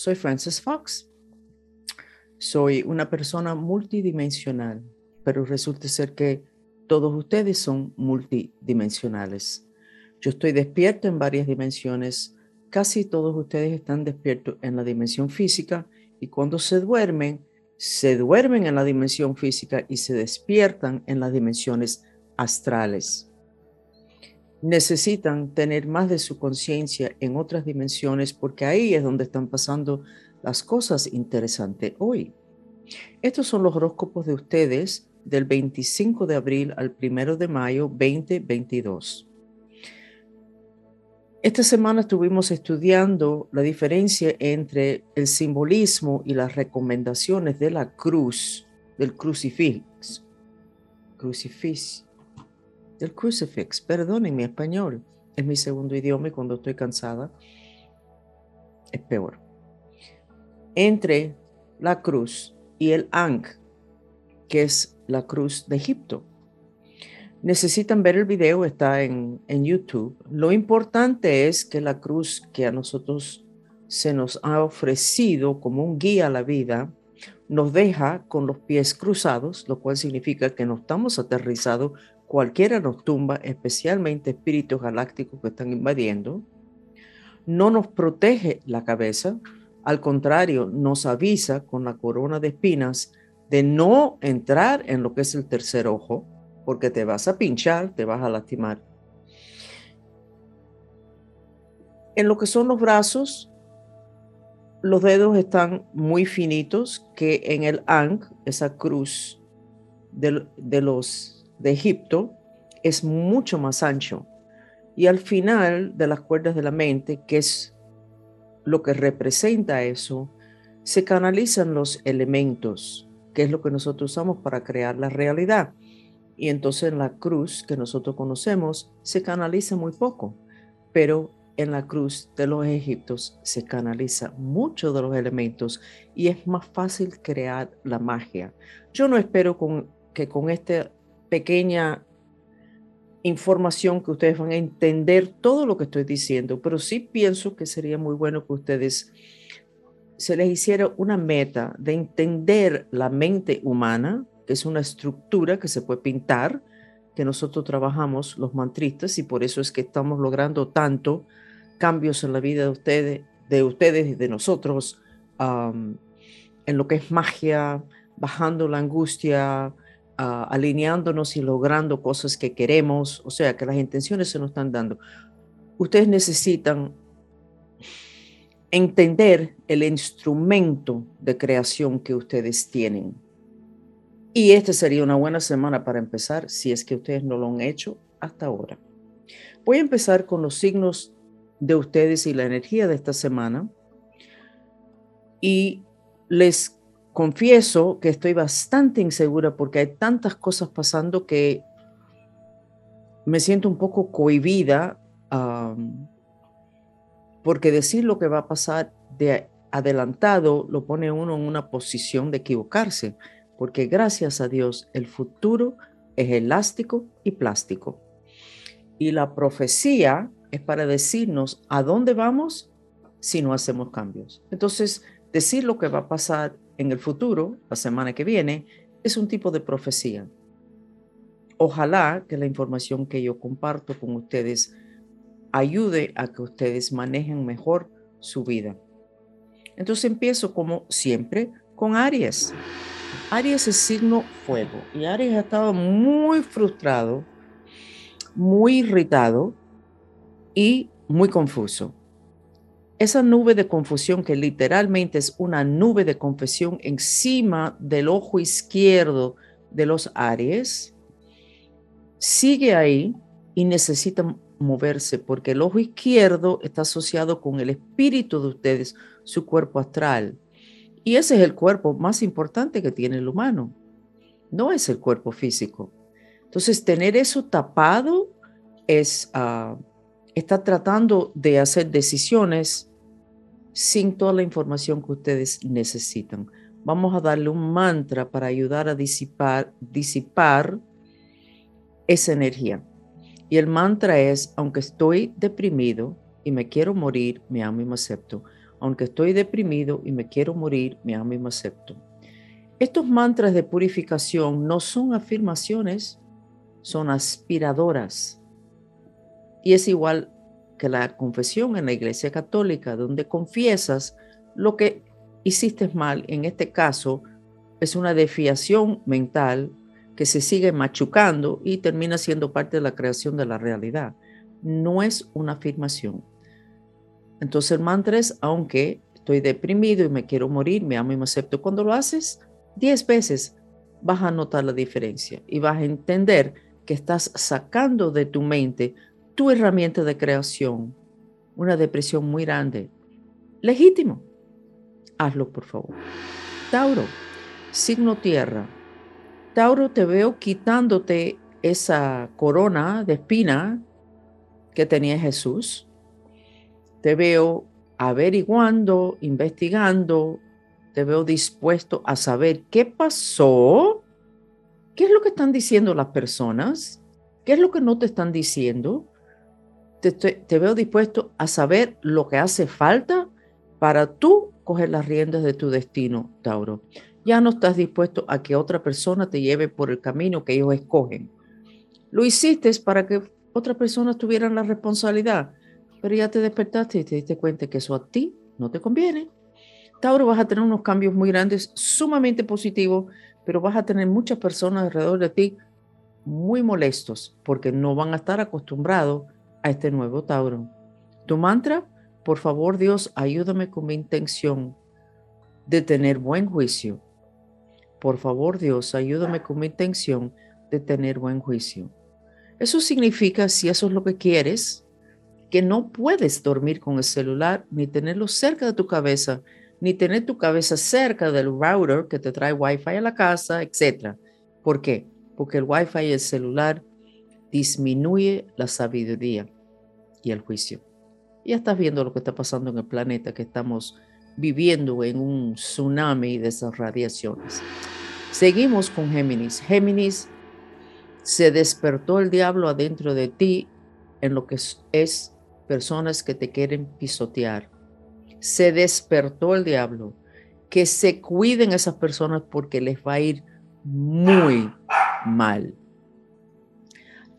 soy Frances Fox. Soy una persona multidimensional, pero resulta ser que todos ustedes son multidimensionales. Yo estoy despierto en varias dimensiones. Casi todos ustedes están despiertos en la dimensión física y cuando se duermen, se duermen en la dimensión física y se despiertan en las dimensiones astrales. Necesitan tener más de su conciencia en otras dimensiones porque ahí es donde están pasando las cosas interesantes hoy. Estos son los horóscopos de ustedes del 25 de abril al 1 de mayo 2022. Esta semana estuvimos estudiando la diferencia entre el simbolismo y las recomendaciones de la cruz, del crucifix. Crucifix. Del crucifix, perdonen mi español, es mi segundo idioma y cuando estoy cansada es peor. Entre la cruz y el Ankh, que es la cruz de Egipto necesitan ver el video, está en, en, YouTube. Lo importante es que la cruz que a nosotros se nos ha ofrecido como un guía a la vida, nos deja con los pies cruzados, lo cual significa que no estamos aterrizados, cualquiera nos tumba, especialmente espíritus galácticos que están invadiendo. No nos protege la cabeza, al contrario, nos avisa con la corona de espinas de no entrar en lo que es el tercer ojo, porque te vas a pinchar, te vas a lastimar. En lo que son los brazos, los dedos están muy finitos, que en el Ankh, esa cruz de, de los de Egipto, es mucho más ancho. Y al final de las cuerdas de la mente, que es lo que representa eso, se canalizan los elementos, que es lo que nosotros usamos para crear la realidad. Y entonces en la cruz que nosotros conocemos se canaliza muy poco, pero en la cruz de los egiptos se canaliza mucho de los elementos y es más fácil crear la magia. Yo no espero que con esta pequeña información que ustedes van a entender todo lo que estoy diciendo, pero sí pienso que sería muy bueno que ustedes se les hiciera una meta de entender la mente humana, es una estructura que se puede pintar, que nosotros trabajamos los mantristas y por eso es que estamos logrando tanto cambios en la vida de ustedes, de ustedes y de nosotros, en lo que es magia, bajando la angustia, alineándonos y logrando cosas que queremos, o sea, que las intenciones se nos están dando. Ustedes necesitan entender el instrumento de creación que ustedes tienen y esta sería una buena semana para empezar si es que ustedes no lo han hecho hasta ahora. Voy a empezar con los signos de ustedes y la energía de esta semana. Y les confieso que estoy bastante insegura porque hay tantas cosas pasando que me siento un poco cohibida porque decir lo que va a pasar de adelantado lo pone uno en una posición de equivocarse porque gracias a Dios el futuro es elástico y plástico. Y la profecía es para decirnos a dónde vamos si no hacemos cambios. Entonces, decir lo que va a pasar en el futuro, la semana que viene, es un tipo de profecía. Ojalá que la información que yo comparto con ustedes ayude a que ustedes manejen mejor su vida. Entonces empiezo como siempre con Aries. Aries es signo fuego y Aries ha estado muy frustrado, muy irritado y muy confuso. Esa nube de confusión que literalmente es una nube de confesión encima del ojo izquierdo de los Aries, sigue ahí y necesita moverse porque el ojo izquierdo está asociado con el espíritu de ustedes, su cuerpo astral y ese es el cuerpo más importante que tiene el humano. No es el cuerpo físico. Entonces, tener eso tapado es, uh, está tratando de hacer decisiones sin toda la información que ustedes necesitan. Vamos a darle un mantra para ayudar a disipar, disipar esa energía. Y el mantra es, aunque estoy deprimido y me quiero morir, me amo y me acepto aunque estoy deprimido y me quiero morir, me amo y me acepto. Estos mantras de purificación no son afirmaciones, son aspiradoras. Y es igual que la confesión en la Iglesia Católica, donde confiesas lo que hiciste mal. En este caso, es una desfiación mental que se sigue machucando y termina siendo parte de la creación de la realidad. No es una afirmación. Entonces el mantra aunque estoy deprimido y me quiero morir, me amo y me acepto. Cuando lo haces diez veces, vas a notar la diferencia y vas a entender que estás sacando de tu mente tu herramienta de creación, una depresión muy grande. Legítimo. Hazlo, por favor. Tauro, signo tierra. Tauro, te veo quitándote esa corona de espina que tenía Jesús te veo averiguando, investigando, te veo dispuesto a saber qué pasó, qué es lo que están diciendo las personas, qué es lo que no te están diciendo. Te, veo dispuesto a saber lo que hace falta para tú coger las riendas de tu destino, Tauro. Ya no estás dispuesto a que otra persona te lleve por el camino que ellos escogen. Lo hiciste para que otra persona tuviera la responsabilidad pero ya te despertaste y te diste cuenta que eso a ti no te conviene. Tauro, vas a tener unos cambios muy grandes, sumamente positivos, pero vas a tener muchas personas alrededor de ti muy molestos porque no van a estar acostumbrados a este nuevo Tauro. Tu mantra, por favor Dios, ayúdame con mi intención de tener buen juicio. Por favor Dios, ayúdame con mi intención de tener buen juicio. Eso significa, si eso es lo que quieres, que no puedes dormir con el celular ni tenerlo cerca de tu cabeza, ni tener tu cabeza cerca del router que te trae Wi-Fi a la casa, etc. ¿Por qué? Porque el Wi-Fi y el celular disminuye la sabiduría y el juicio. Ya estás viendo lo que está pasando en el planeta, que estamos viviendo en un tsunami de esas radiaciones. Seguimos con Géminis. Géminis, se despertó el diablo adentro de ti en lo que es personas que te quieren pisotear. Se despertó el diablo. Que se cuiden esas personas porque les va a ir muy mal.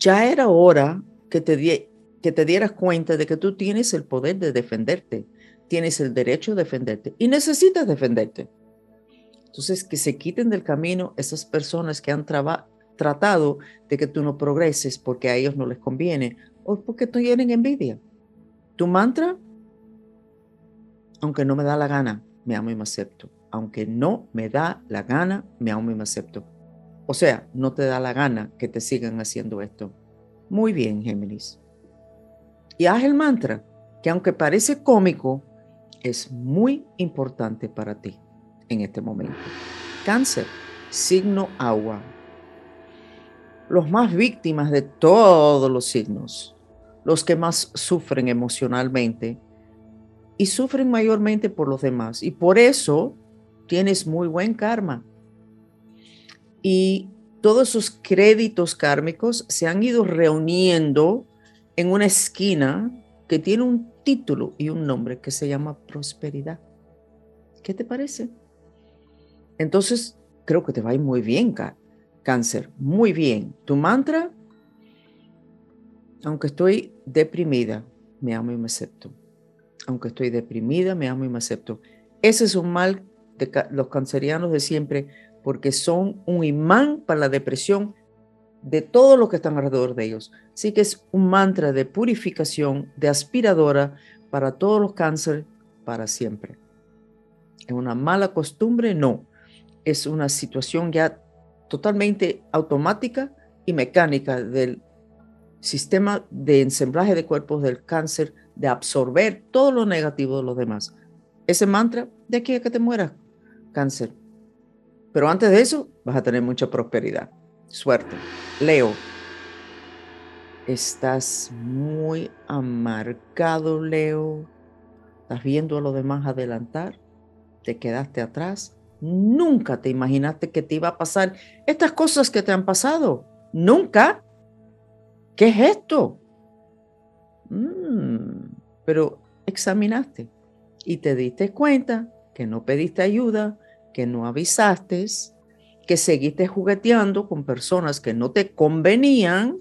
Ya era hora que te, que te dieras cuenta de que tú tienes el poder de defenderte, tienes el derecho de defenderte y necesitas defenderte. Entonces, que se quiten del camino esas personas que han tratado de que tú no progreses porque a ellos no les conviene o porque tienen envidia. Tu mantra, aunque no me da la gana, me amo y me acepto. Aunque no me da la gana, me amo y me acepto. O sea, no te da la gana que te sigan haciendo esto. Muy bien, Géminis. Y haz el mantra, que aunque parece cómico, es muy importante para ti en este momento. Cáncer, signo agua. Los más víctimas de todos los signos los que más sufren emocionalmente y sufren mayormente por los demás. Y por eso tienes muy buen karma. Y todos esos créditos kármicos se han ido reuniendo en una esquina que tiene un título y un nombre que se llama prosperidad. ¿Qué te parece? Entonces, creo que te va a muy bien, cáncer, muy bien. Tu mantra aunque estoy deprimida, me amo y me acepto. Aunque estoy deprimida, me amo y me acepto. Ese es un mal de los cancerianos de siempre, porque son un imán para la depresión de todos los que están alrededor de ellos. Así que es un mantra de purificación, de aspiradora para todos los cánceres para siempre. ¿Es una mala costumbre? No. Es una situación ya totalmente automática y mecánica del sistema de ensamblaje de cuerpos del cáncer de absorber todo lo negativo de los demás. Ese mantra de aquí a que te mueras, cáncer. Pero antes de eso, vas a tener mucha prosperidad. Suerte. Leo, estás muy amargado, Leo. Estás viendo a los demás adelantar. Te quedaste atrás. Nunca te imaginaste que te iba a pasar estas cosas que te han pasado. Nunca. ¿Qué es esto? Mm, pero examinaste y te diste cuenta que no pediste ayuda, que no avisaste, que seguiste jugueteando con personas que no te convenían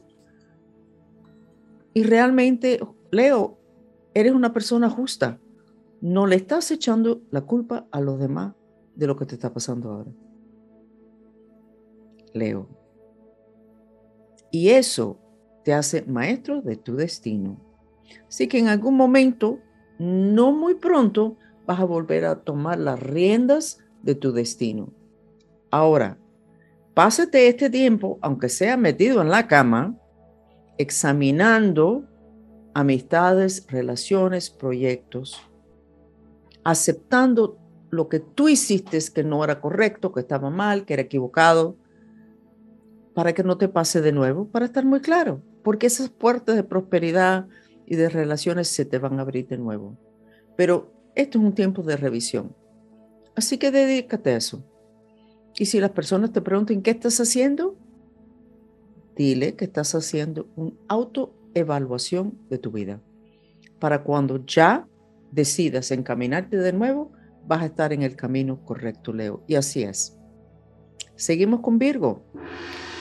y realmente, Leo, eres una persona justa. No le estás echando la culpa a los demás de lo que te está pasando ahora. Leo. Y eso te hace maestro de tu destino. Así que en algún momento, no muy pronto, vas a volver a tomar las riendas de tu destino. Ahora, pásate este tiempo, aunque sea metido en la cama, examinando amistades, relaciones, proyectos, aceptando lo que tú hiciste que no era correcto, que estaba mal, que era equivocado, para que no te pase de nuevo, para estar muy claro, porque esas puertas de prosperidad y de relaciones se te van a abrir de nuevo. Pero esto es un tiempo de revisión. Así que dedícate a eso. Y si las personas te preguntan qué estás haciendo, dile que estás haciendo una autoevaluación de tu vida. Para cuando ya decidas encaminarte de nuevo, vas a estar en el camino correcto, Leo. Y así es. Seguimos con Virgo.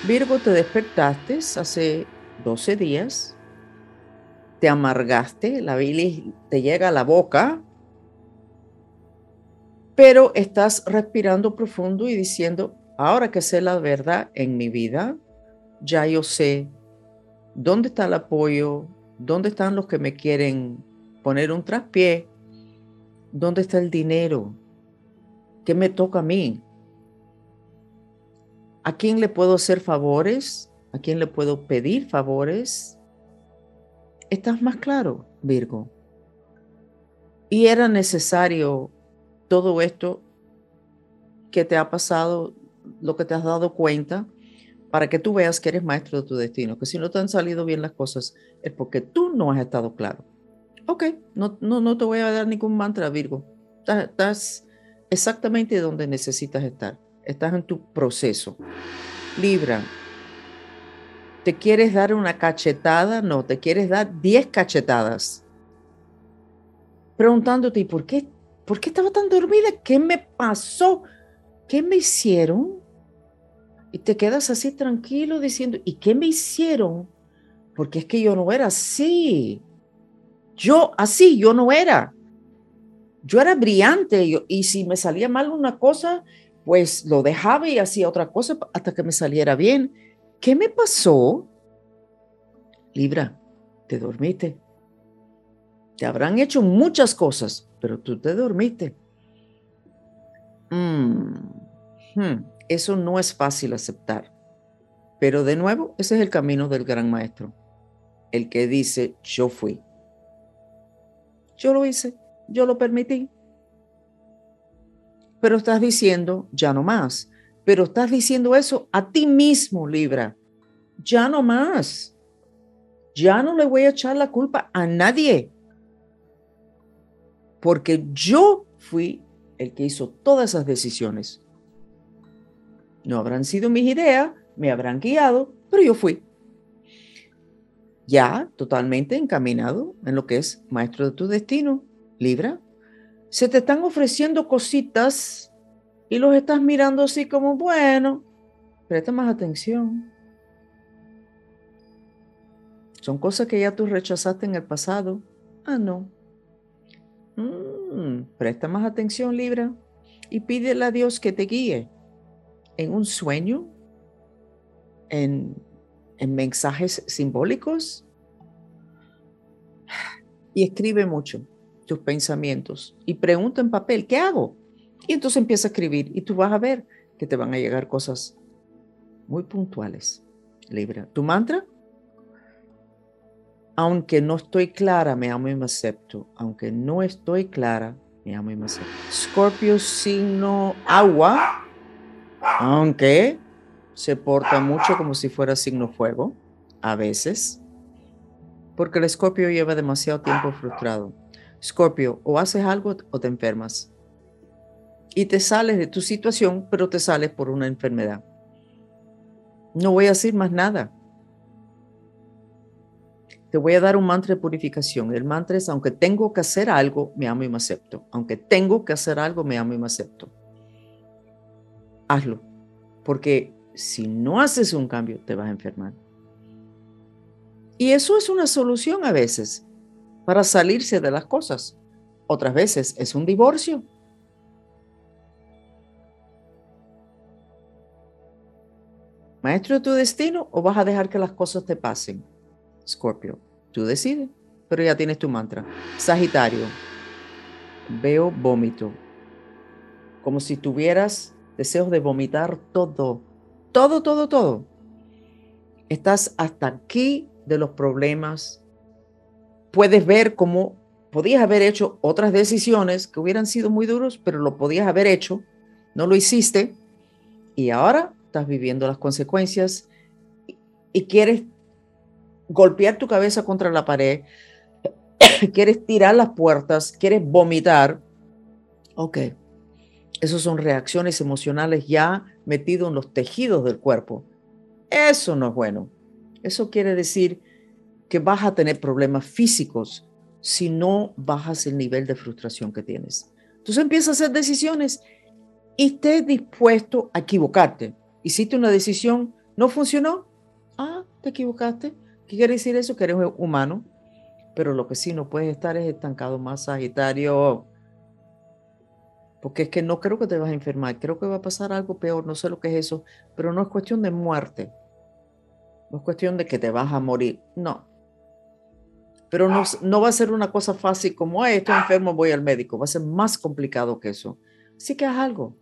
Virgo, te despertaste hace 12 días, te amargaste, la bilis te llega a la boca, pero estás respirando profundo y diciendo, ahora que sé la verdad en mi vida, ya yo sé dónde está el apoyo, dónde están los que me quieren poner un traspié, dónde está el dinero, qué me toca a mí, ¿A quién le puedo hacer favores? ¿A quién le puedo pedir favores? ¿Estás más claro, Virgo? Y era necesario todo esto que te ha pasado, lo que te has dado cuenta, para que tú veas que eres maestro de tu destino, que si no te han salido bien las cosas es porque tú no has estado claro. Ok, no, no, no te voy a dar ningún mantra, Virgo. estás exactamente donde necesitas estar estás en tu proceso. Libra, ¿te quieres dar una cachetada? No, te quieres dar 10 cachetadas. Preguntándote, ¿por qué, ¿por qué estaba tan dormida? ¿Qué me pasó? ¿Qué me hicieron? Y te quedas así tranquilo diciendo, ¿y qué me hicieron? Porque es que yo no era así. Yo así, yo no era. Yo era brillante y si me salía mal una cosa, pues lo dejaba y hacía otra cosa hasta que me saliera bien. ¿Qué me pasó? Libra, te dormiste. Te habrán hecho muchas cosas, pero tú te dormiste. Mm, hmm, eso no es fácil aceptar. Pero de nuevo, ese es el camino del gran maestro. El que dice, yo fui. Yo lo hice, yo lo permití, pero estás diciendo, ya no más. Pero estás diciendo eso a ti mismo, Libra. Ya no más. Ya no le voy a echar la culpa a nadie. Porque yo fui el que hizo todas esas decisiones. No habrán sido mis ideas, me habrán guiado, pero yo fui. Ya totalmente encaminado en lo que es maestro de tu destino, Libra se te están ofreciendo cositas y los estás mirando así como, bueno, presta más atención. Son cosas que ya tú rechazaste en el pasado. Ah, no. Mm, presta más atención, Libra, y pídele a Dios que te guíe en un sueño, en, en mensajes simbólicos. Y escribe mucho tus pensamientos y pregunta en papel, ¿qué hago? Y entonces empieza a escribir y tú vas a ver que te van a llegar cosas muy puntuales. Libra. ¿Tu mantra? Aunque no estoy clara, me amo y me acepto. Aunque no estoy clara, me amo y me acepto. Scorpio, signo agua, aunque se porta mucho como si fuera signo fuego, a veces, porque el escorpio lleva demasiado tiempo frustrado. Scorpio, o haces algo o te enfermas. Y te sales de tu situación, pero te sales por una enfermedad. No voy a decir más nada. Te voy a dar un mantra de purificación. El mantra es, aunque tengo que hacer algo, me amo y me acepto. Aunque tengo que hacer algo, me amo y me acepto. Hazlo, porque si no haces un cambio, te vas a enfermar. Y eso es una solución a veces para salirse de las cosas. Otras veces es un divorcio. Maestro de tu destino o vas a dejar que las cosas te pasen. Scorpio, tú decides, pero ya tienes tu mantra. Sagitario, veo vómito, como si tuvieras deseos de vomitar todo, todo, todo, todo. Estás hasta aquí de los problemas. Puedes ver cómo podías haber hecho otras decisiones que hubieran sido muy duros, pero lo podías haber hecho, no lo hiciste y ahora estás viviendo las consecuencias y quieres golpear tu cabeza contra la pared, quieres tirar las puertas, quieres vomitar. Ok, esas son reacciones emocionales ya metidos en los tejidos del cuerpo. Eso no es bueno. Eso quiere decir que vas a tener problemas físicos si no bajas el nivel de frustración que tienes. Entonces empiezas a hacer decisiones y estés dispuesto a equivocarte. Hiciste una decisión, no funcionó. Ah, te equivocaste. ¿Qué quiere decir eso? Que eres humano. Pero lo que sí no puedes estar es estancado más, Sagitario. Porque es que no creo que te vas a enfermar. Creo que va a pasar algo peor. No sé lo que es eso. Pero no es cuestión de muerte. No es cuestión de que te vas a morir. No. Pero no, no va a ser una cosa fácil como, estoy enfermo, voy al médico. Va a ser más complicado que eso. Así que haz algo.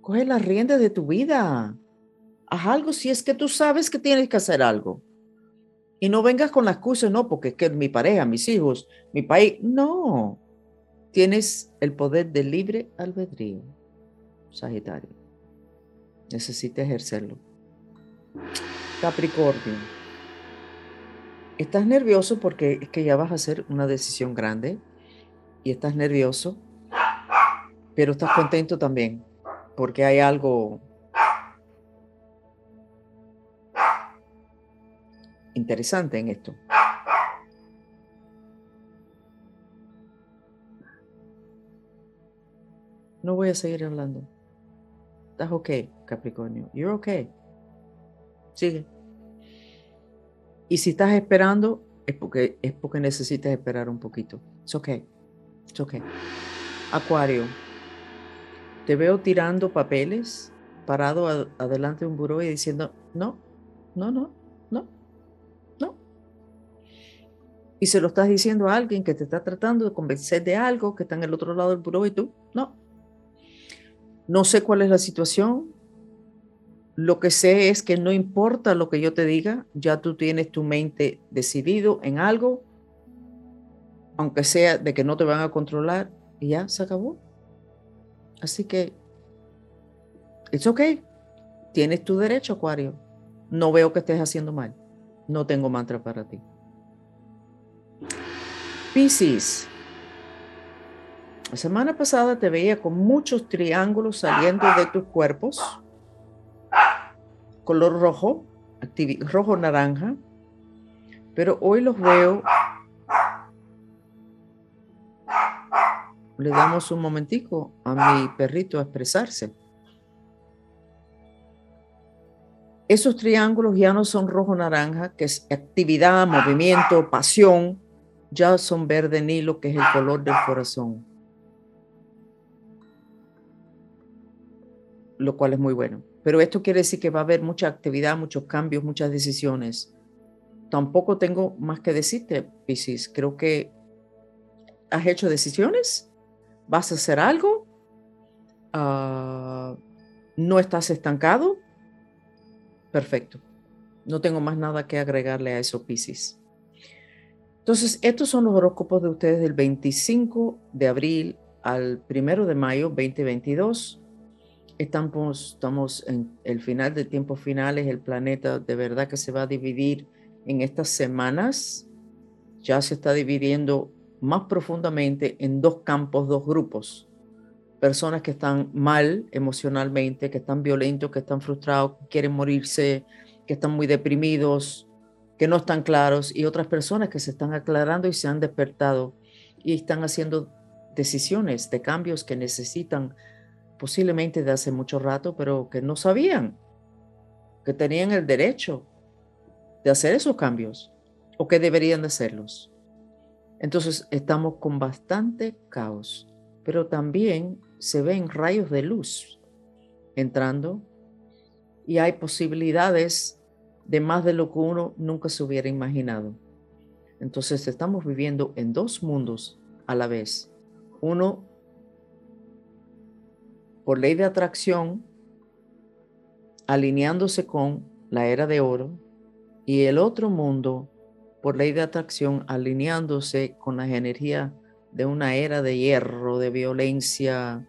Coge las riendas de tu vida. Haz algo si es que tú sabes que tienes que hacer algo. Y no vengas con la excusa, no, porque es que mi pareja, mis hijos, mi país. No. Tienes el poder de libre albedrío, Sagitario. Necesitas ejercerlo. Capricornio. Estás nervioso porque es que ya vas a hacer una decisión grande y estás nervioso, pero estás contento también porque hay algo interesante en esto. No voy a seguir hablando. Estás ok, Capricornio. You're okay. Sigue. Y si estás esperando, es porque, es porque necesitas esperar un poquito. Es ok. Es ok. Acuario. Te veo tirando papeles, parado adelante de un buró y diciendo, no, no, no. Y se lo estás diciendo a alguien que te está tratando de convencer de algo que está en el otro lado del buró y tú, no. No sé cuál es la situación, lo que sé es que no importa lo que yo te diga, ya tú tienes tu mente decidido en algo, aunque sea de que no te van a controlar, y ya se acabó. Así que, it's okay. Tienes tu derecho, Acuario. No veo que estés haciendo mal. No tengo mantra para ti. Piscis. La semana pasada te veía con muchos triángulos saliendo de tus cuerpos color rojo, rojo naranja, pero hoy los veo. Le damos un momentico a mi perrito a expresarse. Esos triángulos ya no son rojo naranja, que es actividad, movimiento, pasión, ya son verde nilo, que es el color del corazón. Lo cual es muy bueno. Pero esto quiere decir que va a haber mucha actividad, muchos cambios, muchas decisiones. Tampoco tengo más que decirte, Piscis. Creo que has hecho decisiones, vas a hacer algo, ah, no estás estancado. Perfecto. No tengo más nada que agregarle a eso, Piscis. Entonces, estos son los horóscopos de ustedes del 25 de abril al 1 de mayo 2022 estamos, estamos en el final de tiempos finales, el planeta de verdad que se va a dividir en estas semanas, ya se está dividiendo más profundamente en dos campos, dos grupos. Personas que están mal emocionalmente, que están violentos, que están frustrados, que quieren morirse, que están muy deprimidos, que no están claros y otras personas que se están aclarando y se han despertado y están haciendo decisiones de cambios que necesitan posiblemente de hace mucho rato, pero que no sabían que tenían el derecho de hacer esos cambios o que deberían de hacerlos. Entonces estamos con bastante caos, pero también se ven rayos de luz entrando y hay posibilidades de más de lo que uno nunca se hubiera imaginado. Entonces estamos viviendo en dos mundos a la vez. Uno por ley de atracción, alineándose con la era de oro, y el otro mundo por ley de atracción, alineándose con las energías de una era de hierro, de violencia,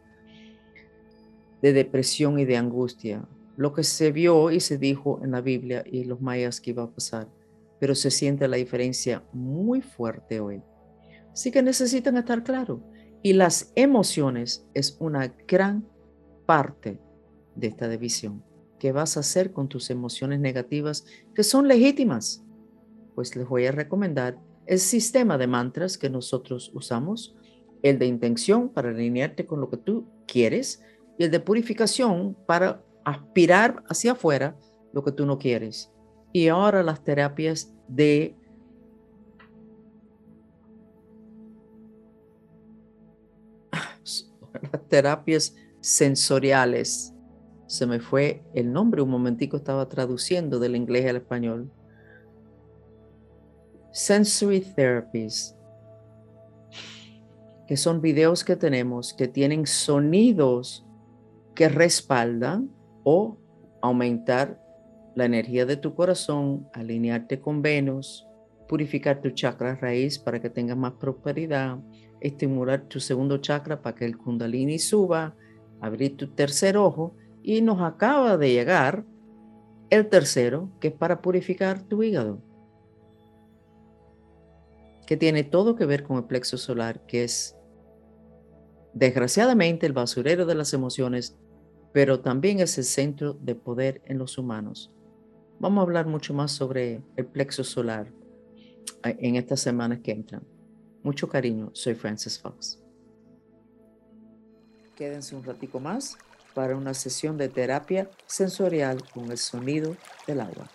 de depresión y de angustia lo que se vio y se dijo en la Biblia y los mayas que iba a pasar, pero se siente la diferencia muy fuerte hoy. Así que necesitan estar claros. Y las emociones es una gran parte de esta división. ¿Qué vas a hacer con tus emociones negativas que son legítimas? Pues les voy a recomendar el sistema de mantras que nosotros usamos, el de intención para alinearte con lo que tú quieres y el de purificación para aspirar hacia afuera lo que tú no quieres. Y ahora las terapias de las terapias sensoriales. Se me fue el nombre, un momentico estaba traduciendo del inglés al español. Sensory therapies, que son videos que tenemos que tienen sonidos que respaldan o aumentar la energía de tu corazón, alinearte con Venus, purificar tu chakra raíz para que tengas más prosperidad, estimular tu segundo chakra para que el kundalini suba, abrir tu tercer ojo y nos acaba de llegar el tercero, que es para purificar tu hígado, que tiene todo que ver con el plexo solar, que es desgraciadamente el basurero de las emociones pero también es el centro de poder en los humanos. Vamos a hablar mucho más sobre el plexo solar en estas semanas que entran. Mucho cariño, soy Francis Fox. Quédense un ratico más para una sesión de terapia sensorial con el sonido del agua.